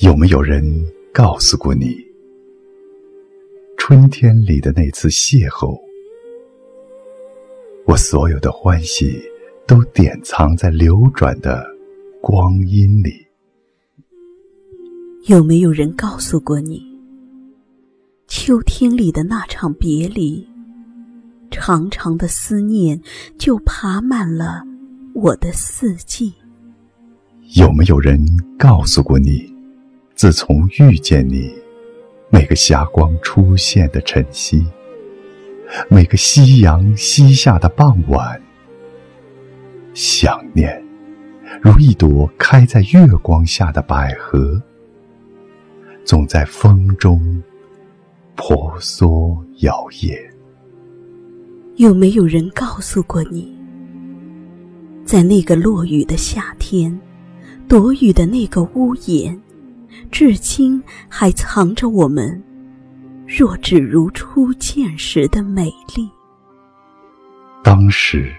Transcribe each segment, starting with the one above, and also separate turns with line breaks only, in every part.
有没有人告诉过你，春天里的那次邂逅，我所有的欢喜都典藏在流转的光阴里？
有没有人告诉过你，秋天里的那场别离，长长的思念就爬满了我的四季？
有没有人告诉过你？自从遇见你，每个霞光出现的晨曦，每个夕阳西下的傍晚，想念如一朵开在月光下的百合，总在风中婆娑摇曳。
有没有人告诉过你，在那个落雨的夏天，躲雨的那个屋檐？至今还藏着我们若只如初见时的美丽。
当时，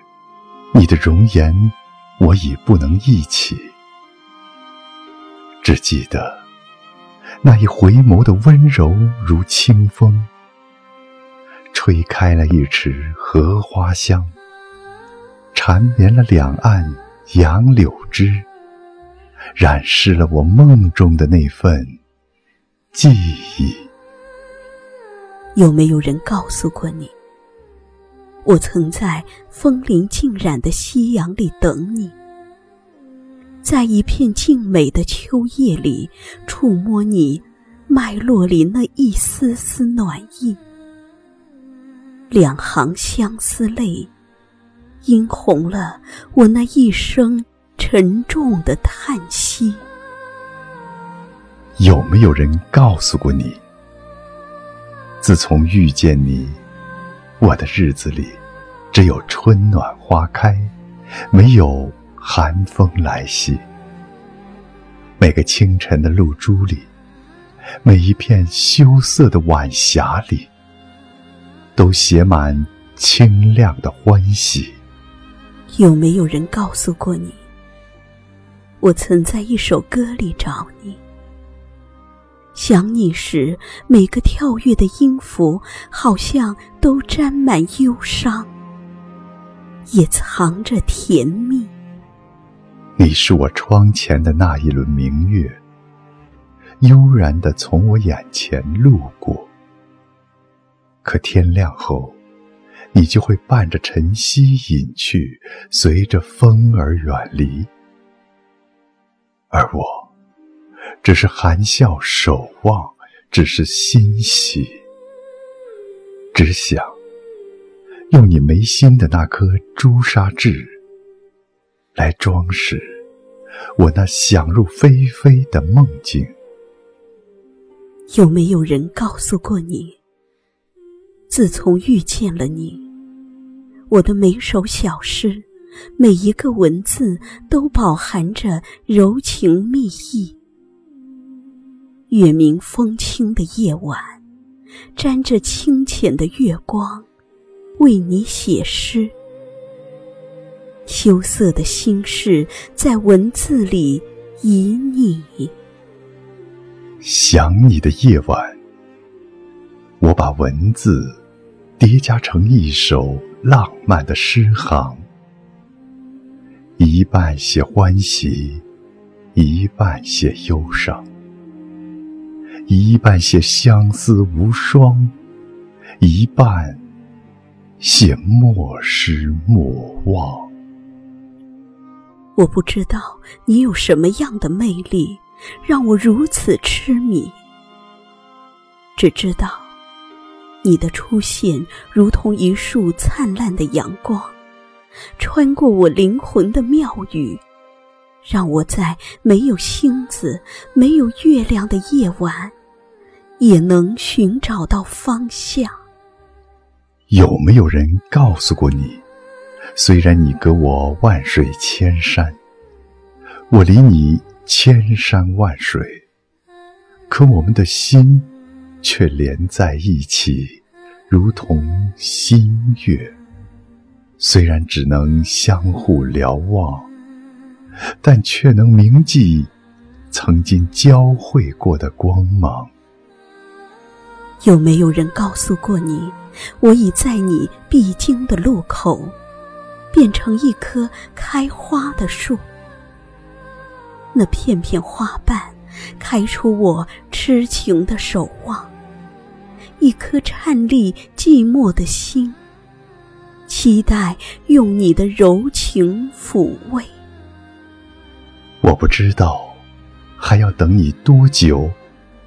你的容颜我已不能忆起，只记得那一回眸的温柔如清风，吹开了一池荷花香，缠绵了两岸杨柳枝。染湿了我梦中的那份记忆。
有没有人告诉过你，我曾在风铃浸染的夕阳里等你，在一片静美的秋夜里，触摸你脉络里那一丝丝暖意。两行相思泪，映红了我那一生。沉重的叹息。
有没有人告诉过你，自从遇见你，我的日子里只有春暖花开，没有寒风来袭。每个清晨的露珠里，每一片羞涩的晚霞里，都写满清亮的欢喜。
有没有人告诉过你？我曾在一首歌里找你，想你时，每个跳跃的音符好像都沾满忧伤，也藏着甜蜜。
你是我窗前的那一轮明月，悠然的从我眼前路过。可天亮后，你就会伴着晨曦隐去，随着风儿远离。而我，只是含笑守望，只是欣喜，只想用你眉心的那颗朱砂痣，来装饰我那想入非非的梦境。
有没有人告诉过你，自从遇见了你，我的每首小诗。每一个文字都饱含着柔情蜜意。月明风清的夜晚，沾着清浅的月光，为你写诗。羞涩的心事在文字里旖旎。
想你的夜晚，我把文字叠加成一首浪漫的诗行。一半写欢喜，一半写忧伤；一半写相思无双，一半写莫失莫忘。
我不知道你有什么样的魅力，让我如此痴迷。只知道，你的出现如同一束灿烂的阳光。穿过我灵魂的庙宇，让我在没有星子、没有月亮的夜晚，也能寻找到方向。
有没有人告诉过你，虽然你隔我万水千山，我离你千山万水，可我们的心却连在一起，如同新月。虽然只能相互瞭望，但却能铭记曾经交汇过的光芒。
有没有人告诉过你，我已在你必经的路口，变成一棵开花的树？那片片花瓣，开出我痴情的守望。一颗颤栗寂寞的心，期待用你的柔情抚慰。
我不知道，还要等你多久，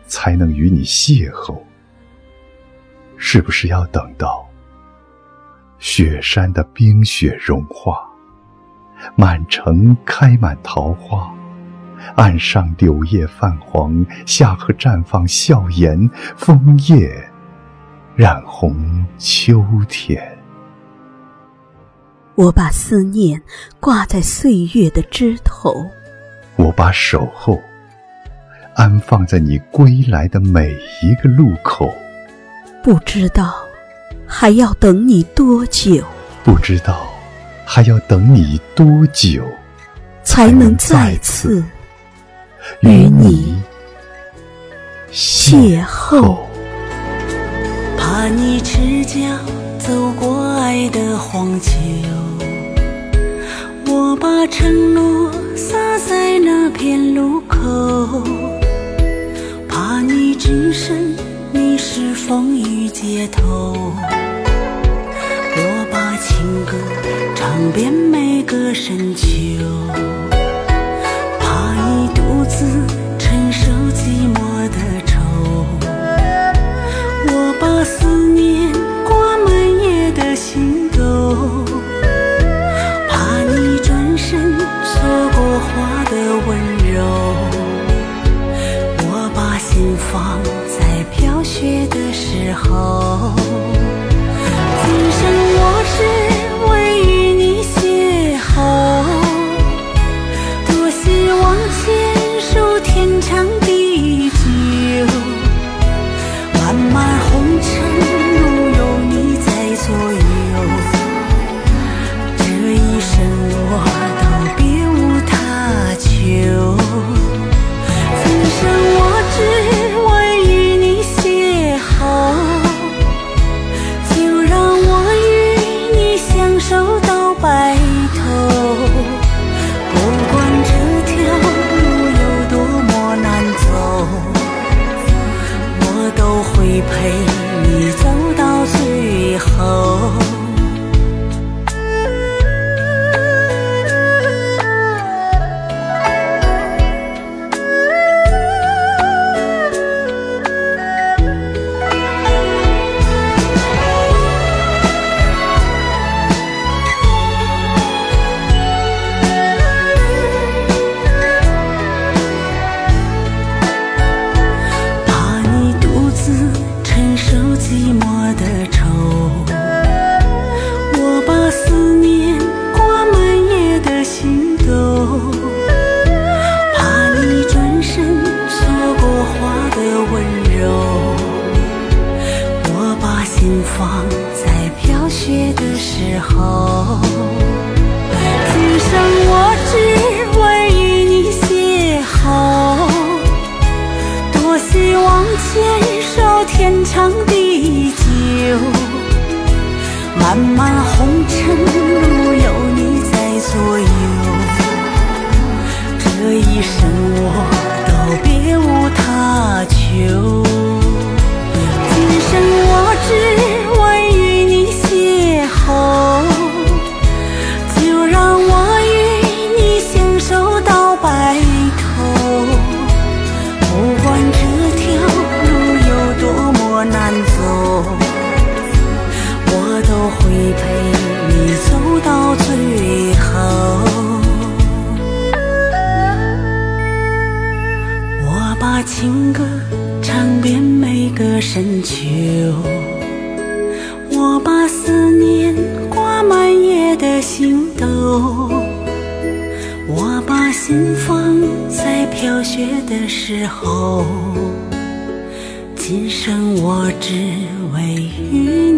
才能与你邂逅？是不是要等到雪山的冰雪融化，满城开满桃花，岸上柳叶泛黄，夏荷绽放笑颜，枫叶。染红秋天。
我把思念挂在岁月的枝头，
我把守候安放在你归来的每一个路口。
不知道还要等你多久？
不知道还要等你多久，
才能再次与你邂逅？
怕你赤脚走过爱的荒丘，我把承诺撒在那片路口。怕你只身迷失风雨街头，我把情歌唱遍每个深秋。you 放在飘雪的时候，今生我只为与你邂逅。多希望牵手天长地久，漫漫红尘路有你在左右，这一生我都别无他求。情歌唱遍每个深秋，我把思念挂满夜的星斗，我把心放在飘雪的时候，今生我只为与你。